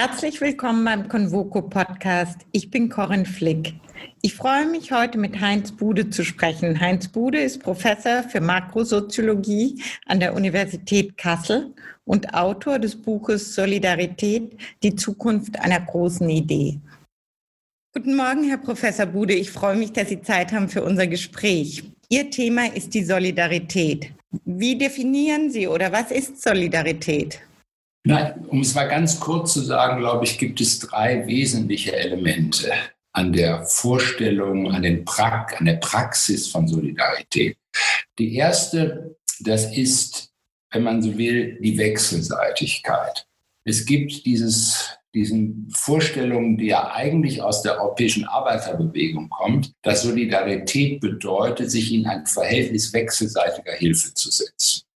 Herzlich willkommen beim Convoco Podcast. Ich bin Corinne Flick. Ich freue mich heute mit Heinz Bude zu sprechen. Heinz Bude ist Professor für Makrosoziologie an der Universität Kassel und Autor des Buches Solidarität, die Zukunft einer großen Idee. Guten Morgen, Herr Professor Bude. Ich freue mich, dass Sie Zeit haben für unser Gespräch. Ihr Thema ist die Solidarität. Wie definieren Sie oder was ist Solidarität? Na, um es mal ganz kurz zu sagen, glaube ich, gibt es drei wesentliche Elemente an der Vorstellung, an, den pra an der Praxis von Solidarität. Die erste, das ist, wenn man so will, die Wechselseitigkeit. Es gibt dieses diesen Vorstellungen, die ja eigentlich aus der europäischen Arbeiterbewegung kommt, dass Solidarität bedeutet, sich in ein Verhältnis wechselseitiger Hilfe zu setzen.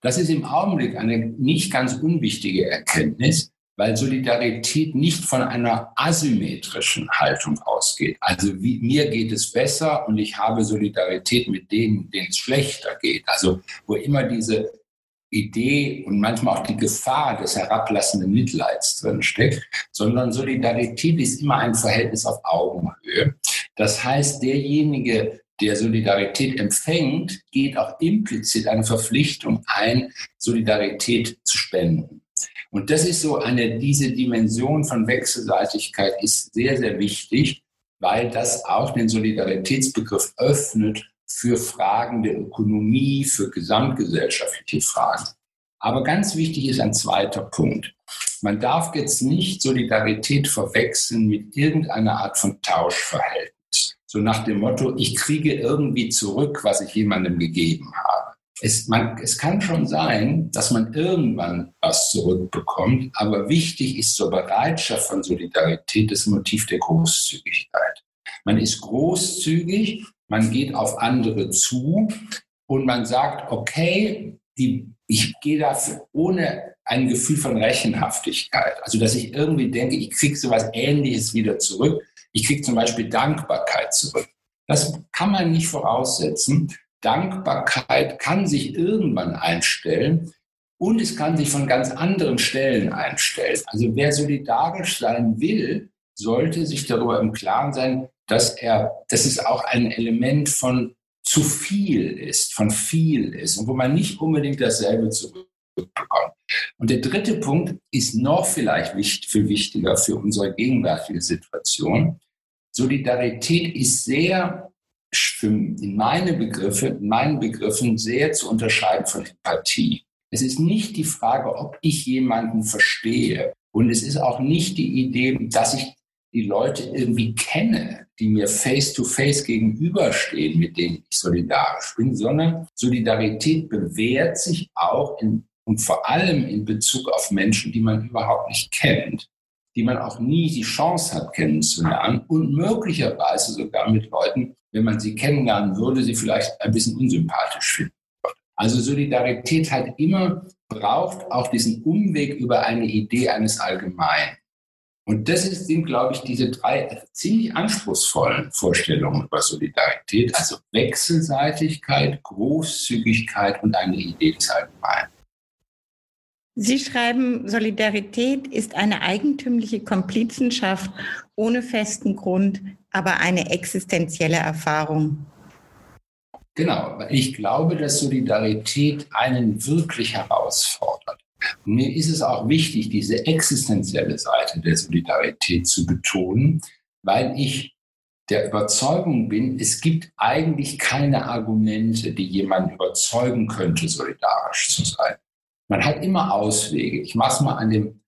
Das ist im Augenblick eine nicht ganz unwichtige Erkenntnis, weil Solidarität nicht von einer asymmetrischen Haltung ausgeht. Also wie, mir geht es besser und ich habe Solidarität mit denen, denen es schlechter geht. Also wo immer diese Idee und manchmal auch die Gefahr des herablassenden Mitleids drinsteckt, sondern Solidarität ist immer ein Verhältnis auf Augenhöhe. Das heißt, derjenige, der Solidarität empfängt, geht auch implizit eine Verpflichtung ein, Solidarität zu spenden. Und das ist so eine, diese Dimension von Wechselseitigkeit ist sehr, sehr wichtig, weil das auch den Solidaritätsbegriff öffnet für Fragen der Ökonomie, für gesamtgesellschaftliche Fragen. Aber ganz wichtig ist ein zweiter Punkt. Man darf jetzt nicht Solidarität verwechseln mit irgendeiner Art von Tauschverhältnis. So nach dem Motto, ich kriege irgendwie zurück, was ich jemandem gegeben habe. Es, man, es kann schon sein, dass man irgendwann was zurückbekommt, aber wichtig ist zur Bereitschaft von Solidarität das Motiv der Großzügigkeit. Man ist großzügig, man geht auf andere zu und man sagt, okay, die, ich gehe dafür ohne ein Gefühl von Rechenhaftigkeit. Also, dass ich irgendwie denke, ich kriege so etwas Ähnliches wieder zurück. Ich kriege zum Beispiel Dankbarkeit zurück. Das kann man nicht voraussetzen. Dankbarkeit kann sich irgendwann einstellen und es kann sich von ganz anderen Stellen einstellen. Also wer solidarisch sein will, sollte sich darüber im Klaren sein, dass er, dass es auch ein Element von zu viel ist, von viel ist und wo man nicht unbedingt dasselbe zurückbekommt. Und der dritte Punkt ist noch vielleicht viel wichtiger für unsere gegenwärtige Situation. Solidarität ist sehr in meine Begriffe, in meinen Begriffen sehr zu unterscheiden von Empathie. Es ist nicht die Frage, ob ich jemanden verstehe. Und es ist auch nicht die Idee, dass ich die Leute irgendwie kenne, die mir face-to-face -face gegenüberstehen, mit denen ich solidarisch bin, sondern Solidarität bewährt sich auch in, und vor allem in Bezug auf Menschen, die man überhaupt nicht kennt, die man auch nie die Chance hat kennenzulernen und möglicherweise sogar mit Leuten, wenn man sie kennenlernen würde, sie vielleicht ein bisschen unsympathisch finden. Also Solidarität hat immer, braucht auch diesen Umweg über eine Idee eines Allgemeinen. Und das sind, glaube ich, diese drei ziemlich anspruchsvollen Vorstellungen über Solidarität, also Wechselseitigkeit, Großzügigkeit und eine Idee des Allgemeinen. Sie schreiben, Solidarität ist eine eigentümliche Komplizenschaft ohne festen Grund, aber eine existenzielle Erfahrung. Genau, ich glaube, dass Solidarität einen wirklich herausfordert. Mir ist es auch wichtig, diese existenzielle Seite der Solidarität zu betonen, weil ich der Überzeugung bin, es gibt eigentlich keine Argumente, die jemanden überzeugen könnte, solidarisch zu sein. Man hat immer Auswege. Ich mache es mal an dem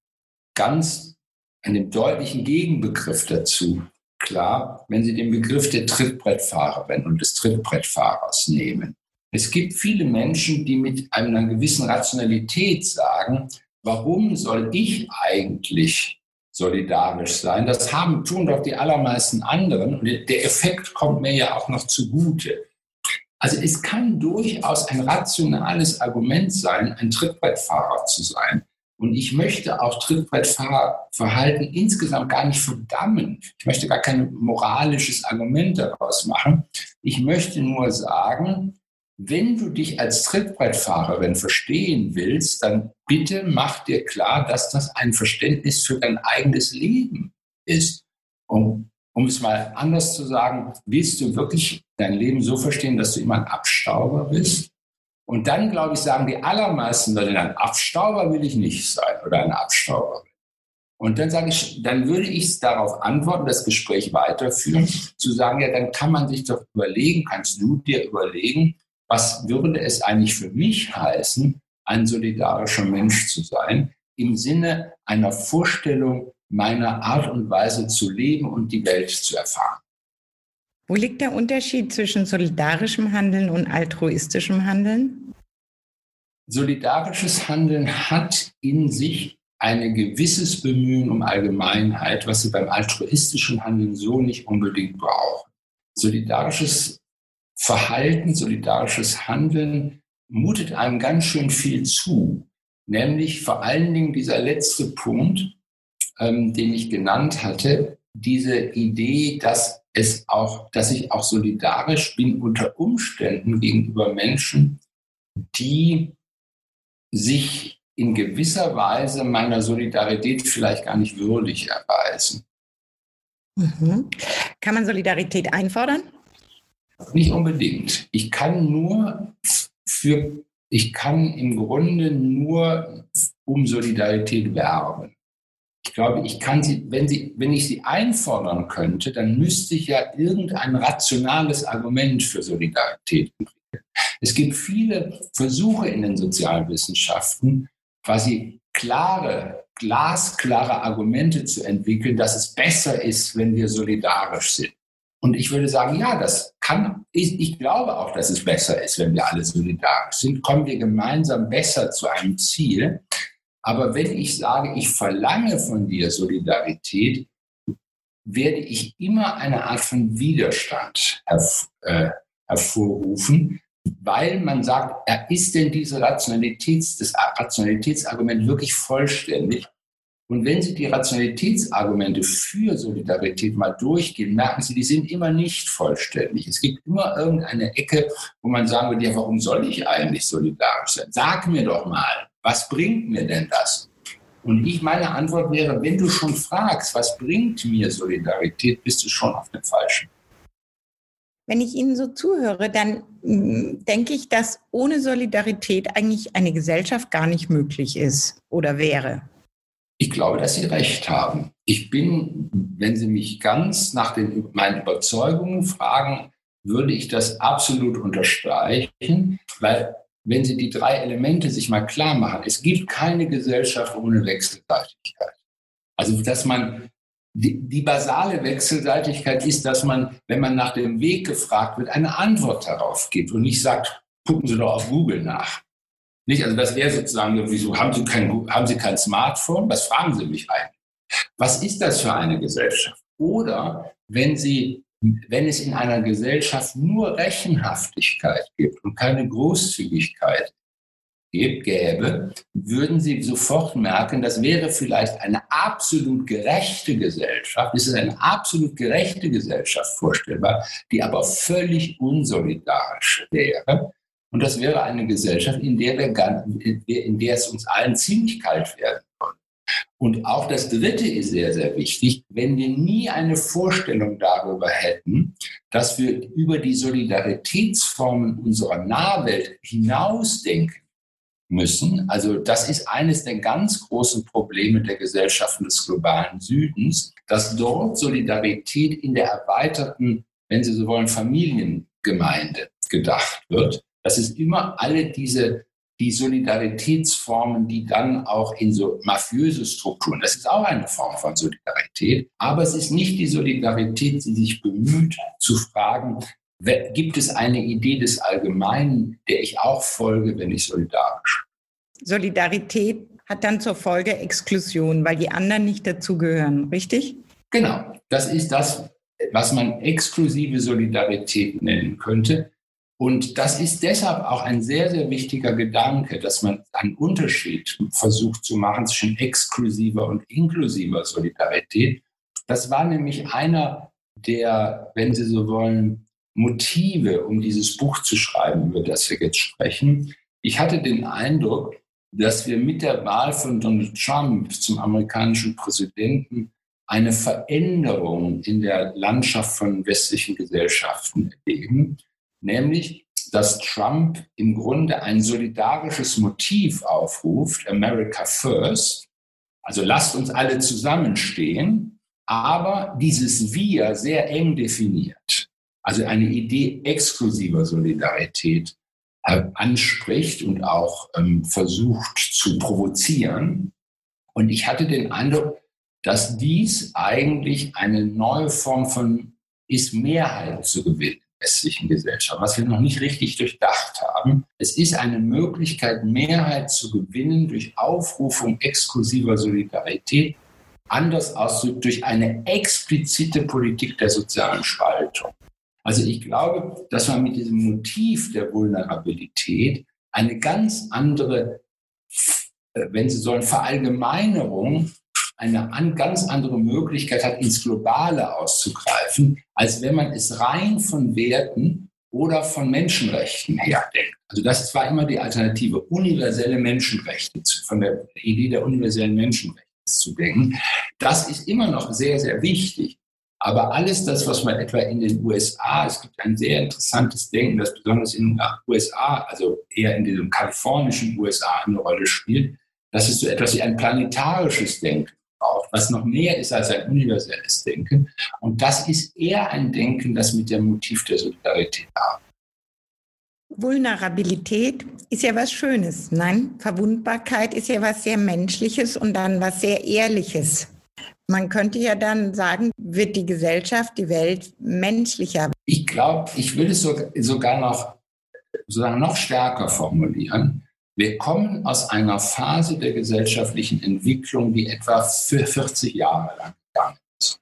ganz, an dem deutlichen Gegenbegriff dazu klar, wenn Sie den Begriff der Trittbrettfahrerin und des Trittbrettfahrers nehmen. Es gibt viele Menschen, die mit einer gewissen Rationalität sagen, warum soll ich eigentlich solidarisch sein? Das haben, tun doch die allermeisten anderen und der Effekt kommt mir ja auch noch zugute. Also es kann durchaus ein rationales Argument sein, ein Trittbrettfahrer zu sein. Und ich möchte auch Trittbrettfahrverhalten insgesamt gar nicht verdammen. Ich möchte gar kein moralisches Argument daraus machen. Ich möchte nur sagen, wenn du dich als Trittbrettfahrerin verstehen willst, dann bitte mach dir klar, dass das ein Verständnis für dein eigenes Leben ist. Und um es mal anders zu sagen, willst du wirklich dein Leben so verstehen, dass du immer ein Abstauber bist? Und dann, glaube ich, sagen die allermeisten Leute, ein Abstauber will ich nicht sein oder ein Abstauber. Und dann sage ich, dann würde ich darauf antworten, das Gespräch weiterführen, zu sagen, ja, dann kann man sich doch überlegen, kannst du dir überlegen, was würde es eigentlich für mich heißen, ein solidarischer Mensch zu sein, im Sinne einer Vorstellung meiner Art und Weise zu leben und die Welt zu erfahren. Wo liegt der Unterschied zwischen solidarischem Handeln und altruistischem Handeln? Solidarisches Handeln hat in sich ein gewisses Bemühen um Allgemeinheit, was Sie beim altruistischen Handeln so nicht unbedingt brauchen. Solidarisches Verhalten, solidarisches Handeln mutet einem ganz schön viel zu, nämlich vor allen Dingen dieser letzte Punkt, ähm, den ich genannt hatte, diese Idee, dass es auch, dass ich auch solidarisch bin unter Umständen gegenüber Menschen, die sich in gewisser Weise meiner Solidarität vielleicht gar nicht würdig erweisen. Mhm. Kann man Solidarität einfordern? Nicht unbedingt. Ich kann nur für, ich kann im Grunde nur um Solidarität werben glaube, ich kann sie, wenn sie, wenn ich sie einfordern könnte, dann müsste ich ja irgendein rationales Argument für Solidarität entwickeln. Es gibt viele Versuche in den Sozialwissenschaften, quasi klare, glasklare Argumente zu entwickeln, dass es besser ist, wenn wir solidarisch sind. Und ich würde sagen, ja, das kann, ich, ich, glaube auch, dass es besser ist, wenn wir alle solidarisch sind. Kommen wir gemeinsam besser zu einem Ziel. Aber wenn ich sage, ich verlange von dir Solidarität, werde ich immer eine Art von Widerstand herv äh, hervorrufen, weil man sagt, ist denn diese Rationalitäts, das Rationalitätsargument wirklich vollständig? Und wenn Sie die Rationalitätsargumente für Solidarität mal durchgehen, merken Sie, die sind immer nicht vollständig. Es gibt immer irgendeine Ecke, wo man sagen würde, ja, warum soll ich eigentlich solidarisch sein? Sag mir doch mal, was bringt mir denn das? Und ich, meine Antwort wäre, wenn du schon fragst, was bringt mir Solidarität, bist du schon auf dem Falschen. Wenn ich Ihnen so zuhöre, dann mm, denke ich, dass ohne Solidarität eigentlich eine Gesellschaft gar nicht möglich ist oder wäre. Ich glaube, dass Sie recht haben. Ich bin, wenn Sie mich ganz nach den, meinen Überzeugungen fragen, würde ich das absolut unterstreichen, weil wenn Sie die drei Elemente sich mal klar machen, es gibt keine Gesellschaft ohne Wechselseitigkeit. Also, dass man die, die, basale Wechselseitigkeit ist, dass man, wenn man nach dem Weg gefragt wird, eine Antwort darauf gibt und nicht sagt, gucken Sie doch auf Google nach. Nicht, also das wäre sozusagen, wieso haben Sie kein, haben Sie kein Smartphone? Was fragen Sie mich eigentlich? Was ist das für eine Gesellschaft? Oder wenn Sie wenn es in einer Gesellschaft nur Rechenhaftigkeit gibt und keine Großzügigkeit gibt, gäbe, würden Sie sofort merken, das wäre vielleicht eine absolut gerechte Gesellschaft, es ist eine absolut gerechte Gesellschaft vorstellbar, die aber völlig unsolidarisch wäre. Und das wäre eine Gesellschaft, in der, wir, in der es uns allen ziemlich kalt werden und auch das Dritte ist sehr, sehr wichtig. Wenn wir nie eine Vorstellung darüber hätten, dass wir über die Solidaritätsformen unserer Nahwelt hinausdenken müssen, also das ist eines der ganz großen Probleme der Gesellschaften des globalen Südens, dass dort Solidarität in der erweiterten, wenn Sie so wollen, Familiengemeinde gedacht wird. Dass es immer alle diese die Solidaritätsformen, die dann auch in so mafiöse Strukturen, das ist auch eine Form von Solidarität, aber es ist nicht die Solidarität, die sich bemüht zu fragen, gibt es eine Idee des Allgemeinen, der ich auch folge, wenn ich solidarisch bin. Solidarität hat dann zur Folge Exklusion, weil die anderen nicht dazugehören, richtig? Genau, das ist das, was man exklusive Solidarität nennen könnte. Und das ist deshalb auch ein sehr, sehr wichtiger Gedanke, dass man einen Unterschied versucht zu machen zwischen exklusiver und inklusiver Solidarität. Das war nämlich einer der, wenn Sie so wollen, Motive, um dieses Buch zu schreiben, über das wir jetzt sprechen. Ich hatte den Eindruck, dass wir mit der Wahl von Donald Trump zum amerikanischen Präsidenten eine Veränderung in der Landschaft von westlichen Gesellschaften erleben, nämlich dass Trump im Grunde ein solidarisches Motiv aufruft, America First, also lasst uns alle zusammenstehen, aber dieses Wir sehr eng definiert, also eine Idee exklusiver Solidarität äh, anspricht und auch ähm, versucht zu provozieren. Und ich hatte den Eindruck, dass dies eigentlich eine neue Form von ist, Mehrheit zu gewinnen westlichen Gesellschaft, was wir noch nicht richtig durchdacht haben. Es ist eine Möglichkeit, Mehrheit zu gewinnen durch Aufrufung exklusiver Solidarität, anders ausgedrückt durch eine explizite Politik der sozialen Spaltung. Also ich glaube, dass man mit diesem Motiv der Vulnerabilität eine ganz andere, äh, wenn Sie sollen, Verallgemeinerung eine an, ganz andere Möglichkeit hat, ins Globale auszugreifen, als wenn man es rein von Werten oder von Menschenrechten her denkt. Also das war immer die Alternative, universelle Menschenrechte, von der Idee der universellen Menschenrechte zu denken. Das ist immer noch sehr, sehr wichtig. Aber alles das, was man etwa in den USA, es gibt ein sehr interessantes Denken, das besonders in den USA, also eher in diesem kalifornischen USA eine Rolle spielt, das ist so etwas wie ein planetarisches Denken was noch mehr ist als ein universelles Denken. Und das ist eher ein Denken, das mit dem Motiv der Solidarität arbeitet. Vulnerabilität ist ja was Schönes, nein? Verwundbarkeit ist ja was sehr Menschliches und dann was sehr Ehrliches. Man könnte ja dann sagen, wird die Gesellschaft, die Welt menschlicher. Ich glaube, ich würde es sogar noch, sogar noch stärker formulieren. Wir kommen aus einer Phase der gesellschaftlichen Entwicklung, die etwa für 40 Jahre lang gegangen ist.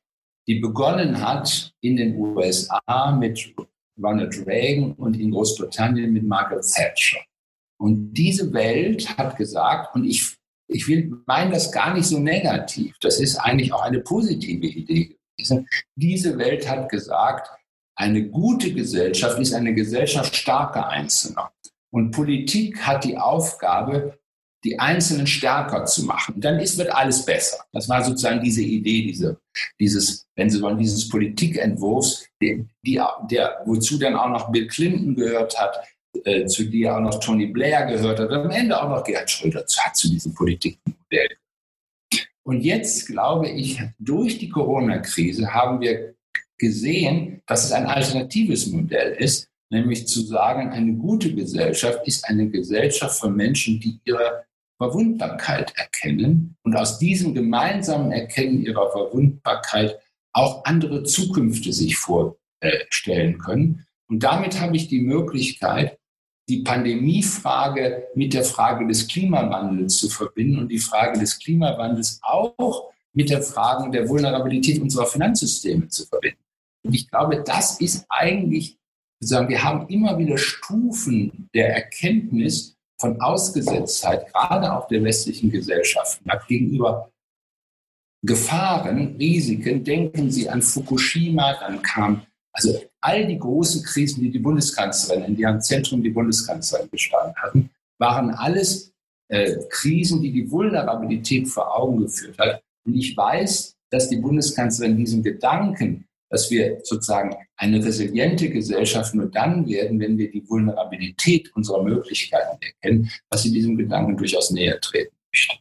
Die begonnen hat in den USA mit Ronald Reagan und in Großbritannien mit Margaret Thatcher. Und diese Welt hat gesagt, und ich, ich will meine das gar nicht so negativ, das ist eigentlich auch eine positive Idee gewesen. Diese Welt hat gesagt, eine gute Gesellschaft ist eine Gesellschaft starker Einzelner. Und Politik hat die Aufgabe, die Einzelnen stärker zu machen. Dann ist, wird alles besser. Das war sozusagen diese Idee, diese, dieses, wenn Sie wollen, dieses Politikentwurfs, die, die, der, wozu dann auch noch Bill Clinton gehört hat, äh, zu der auch noch Tony Blair gehört hat, am Ende auch noch Gerhard Schröder hat zu diesem Politikmodell. Und jetzt glaube ich, durch die Corona-Krise haben wir gesehen, dass es ein alternatives Modell ist, nämlich zu sagen, eine gute Gesellschaft ist eine Gesellschaft von Menschen, die ihre Verwundbarkeit erkennen und aus diesem gemeinsamen Erkennen ihrer Verwundbarkeit auch andere Zukünfte sich vorstellen können. Und damit habe ich die Möglichkeit, die Pandemiefrage mit der Frage des Klimawandels zu verbinden und die Frage des Klimawandels auch mit der Frage der Vulnerabilität unserer Finanzsysteme zu verbinden. Und ich glaube, das ist eigentlich sagen, wir haben immer wieder Stufen der Erkenntnis von Ausgesetztheit, gerade auch der westlichen Gesellschaften, gegenüber Gefahren, Risiken. Denken Sie an Fukushima, dann kam also all die großen Krisen, die die Bundeskanzlerin, in deren Zentrum die Bundeskanzlerin gestanden hatten, waren alles äh, Krisen, die die Vulnerabilität vor Augen geführt hat. Und ich weiß, dass die Bundeskanzlerin diesen Gedanken dass wir sozusagen eine resiliente Gesellschaft nur dann werden, wenn wir die Vulnerabilität unserer Möglichkeiten erkennen, was sie diesem Gedanken durchaus näher treten möchte.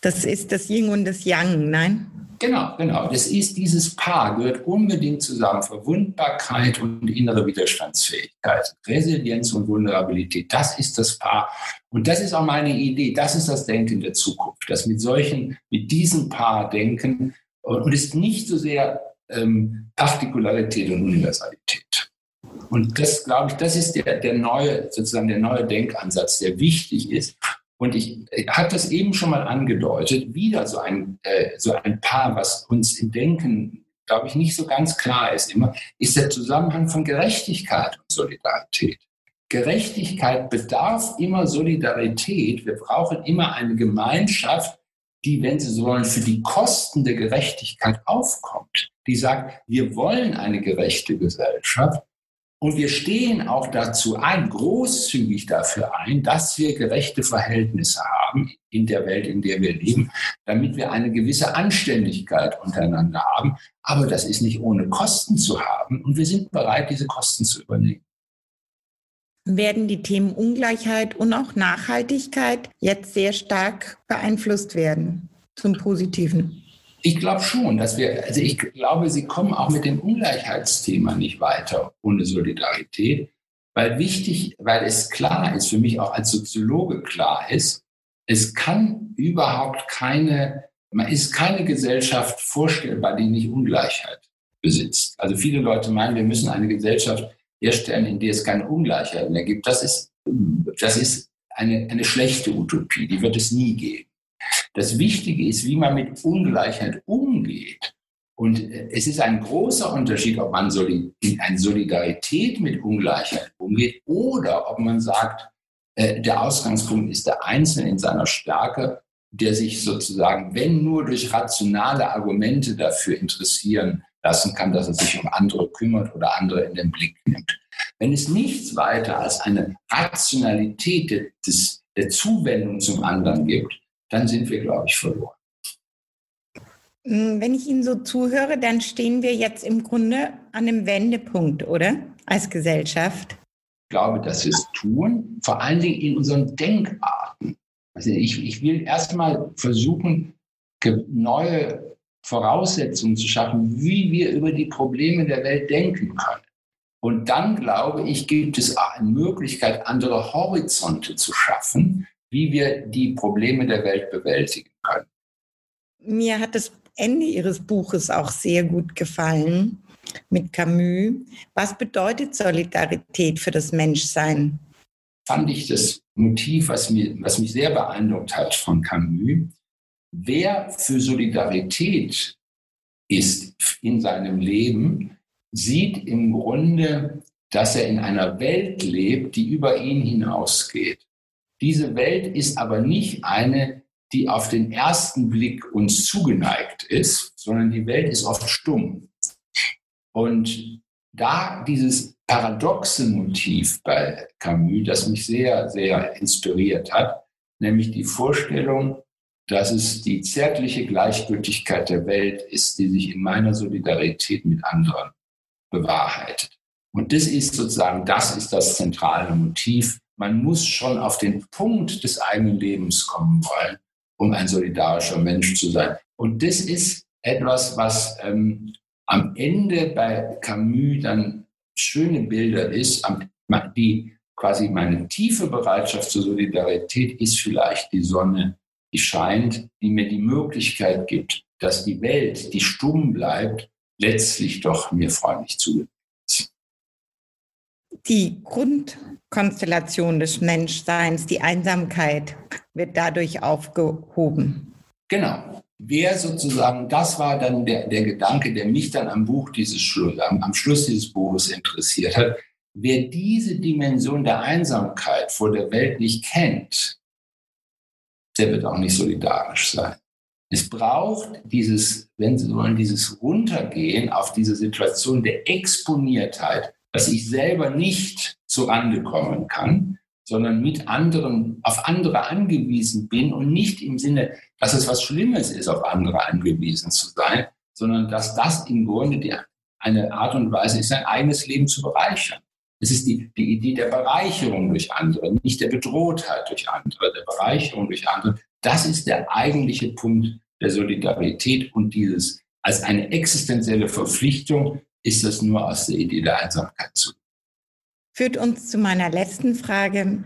Das ist das Yin und das Yang, nein? Genau, genau. Das ist dieses Paar, gehört unbedingt zusammen. Verwundbarkeit und innere Widerstandsfähigkeit. Resilienz und Vulnerabilität, das ist das Paar. Und das ist auch meine Idee. Das ist das Denken der Zukunft. Das mit solchen, mit diesem Paar denken und ist nicht so sehr ähm, Partikularität und Universalität. Und das, glaube ich, das ist der, der neue, sozusagen der neue Denkansatz, der wichtig ist. Und ich, ich habe das eben schon mal angedeutet, wieder so ein, äh, so ein Paar, was uns im Denken, glaube ich, nicht so ganz klar ist immer, ist der Zusammenhang von Gerechtigkeit und Solidarität. Gerechtigkeit bedarf immer Solidarität. Wir brauchen immer eine Gemeinschaft, die, wenn Sie so wollen, für die Kosten der Gerechtigkeit aufkommt. Die sagt, wir wollen eine gerechte Gesellschaft und wir stehen auch dazu ein, großzügig dafür ein, dass wir gerechte Verhältnisse haben in der Welt, in der wir leben, damit wir eine gewisse Anständigkeit untereinander haben. Aber das ist nicht ohne Kosten zu haben und wir sind bereit, diese Kosten zu übernehmen. Werden die Themen Ungleichheit und auch Nachhaltigkeit jetzt sehr stark beeinflusst werden zum Positiven? Ich glaube schon, dass wir, also ich glaube, Sie kommen auch mit dem Ungleichheitsthema nicht weiter ohne Solidarität, weil wichtig, weil es klar ist, für mich auch als Soziologe klar ist, es kann überhaupt keine, man ist keine Gesellschaft vorstellbar, die nicht Ungleichheit besitzt. Also viele Leute meinen, wir müssen eine Gesellschaft herstellen, in der es keine Ungleichheit mehr gibt. Das ist, das ist eine, eine schlechte Utopie, die wird es nie geben. Das Wichtige ist, wie man mit Ungleichheit umgeht. Und äh, es ist ein großer Unterschied, ob man in eine Solidarität mit Ungleichheit umgeht oder ob man sagt, äh, der Ausgangspunkt ist der Einzelne in seiner Stärke, der sich sozusagen, wenn nur durch rationale Argumente dafür interessieren lassen kann, dass er sich um andere kümmert oder andere in den Blick nimmt. Wenn es nichts weiter als eine Rationalität des, der Zuwendung zum anderen gibt, dann sind wir, glaube ich, verloren. Hm, wenn ich Ihnen so zuhöre, dann stehen wir jetzt im Grunde an einem Wendepunkt, oder? Als Gesellschaft. Ich glaube, dass wir es tun, vor allen Dingen in unseren Denkarten. Also ich, ich will erstmal versuchen, neue Voraussetzungen zu schaffen, wie wir über die Probleme der Welt denken können. Und dann, glaube ich, gibt es eine Möglichkeit, andere Horizonte zu schaffen, wie wir die Probleme der Welt bewältigen können. Mir hat das Ende Ihres Buches auch sehr gut gefallen mit Camus. Was bedeutet Solidarität für das Menschsein? Fand ich das Motiv, was, mir, was mich sehr beeindruckt hat von Camus. Wer für Solidarität ist in seinem Leben, sieht im Grunde, dass er in einer Welt lebt, die über ihn hinausgeht. Diese Welt ist aber nicht eine, die auf den ersten Blick uns zugeneigt ist, sondern die Welt ist oft stumm. Und da dieses paradoxe Motiv bei Camus, das mich sehr, sehr inspiriert hat, nämlich die Vorstellung, dass es die zärtliche Gleichgültigkeit der Welt ist, die sich in meiner Solidarität mit anderen bewahrheitet. Und das ist sozusagen, das ist das zentrale Motiv man muss schon auf den Punkt des eigenen Lebens kommen wollen, um ein solidarischer Mensch zu sein. Und das ist etwas, was ähm, am Ende bei Camus dann schöne Bilder ist, die quasi meine tiefe Bereitschaft zur Solidarität ist vielleicht die Sonne, die scheint, die mir die Möglichkeit gibt, dass die Welt, die stumm bleibt, letztlich doch mir freundlich zugeht die Grundkonstellation des Menschseins, die Einsamkeit, wird dadurch aufgehoben. Genau. Wer sozusagen, das war dann der, der Gedanke, der mich dann am Buch dieses Schluss, am, am Schluss dieses Buches interessiert hat. Wer diese Dimension der Einsamkeit vor der Welt nicht kennt, der wird auch nicht solidarisch sein. Es braucht dieses, wenn Sie wollen, dieses Runtergehen auf diese Situation der Exponiertheit, dass ich selber nicht zu Rande kommen kann, sondern mit anderen, auf andere angewiesen bin und nicht im Sinne, dass es was Schlimmes ist, auf andere angewiesen zu sein, sondern dass das im Grunde die, eine Art und Weise ist, sein eigenes Leben zu bereichern. Es ist die, die Idee der Bereicherung durch andere, nicht der Bedrohtheit durch andere, der Bereicherung durch andere. Das ist der eigentliche Punkt der Solidarität und dieses als eine existenzielle Verpflichtung, ist das nur aus der Idee der Einsamkeit zu. Führt uns zu meiner letzten Frage.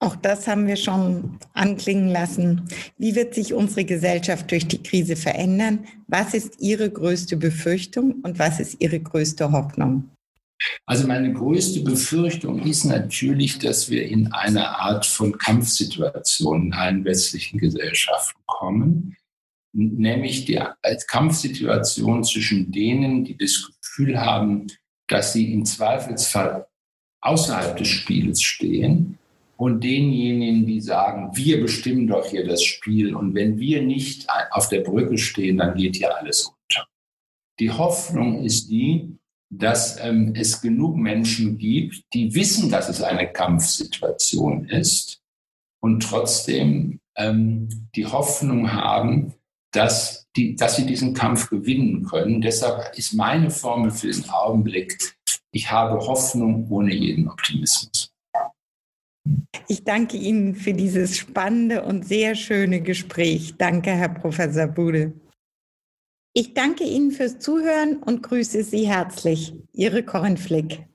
Auch das haben wir schon anklingen lassen. Wie wird sich unsere Gesellschaft durch die Krise verändern? Was ist Ihre größte Befürchtung und was ist Ihre größte Hoffnung? Also meine größte Befürchtung ist natürlich, dass wir in eine Art von Kampfsituation in allen westlichen Gesellschaften kommen, nämlich die Kampfsituation zwischen denen, die das Gefühl haben, dass sie im Zweifelsfall außerhalb des Spiels stehen und denjenigen, die sagen, wir bestimmen doch hier das Spiel und wenn wir nicht auf der Brücke stehen, dann geht hier alles unter. Die Hoffnung ist die, dass ähm, es genug Menschen gibt, die wissen, dass es eine Kampfsituation ist und trotzdem ähm, die Hoffnung haben, dass, die, dass sie diesen Kampf gewinnen können. Deshalb ist meine Formel für den Augenblick, ich habe Hoffnung ohne jeden Optimismus. Ich danke Ihnen für dieses spannende und sehr schöne Gespräch. Danke, Herr Professor Bude. Ich danke Ihnen fürs Zuhören und grüße Sie herzlich. Ihre Corinne Flick.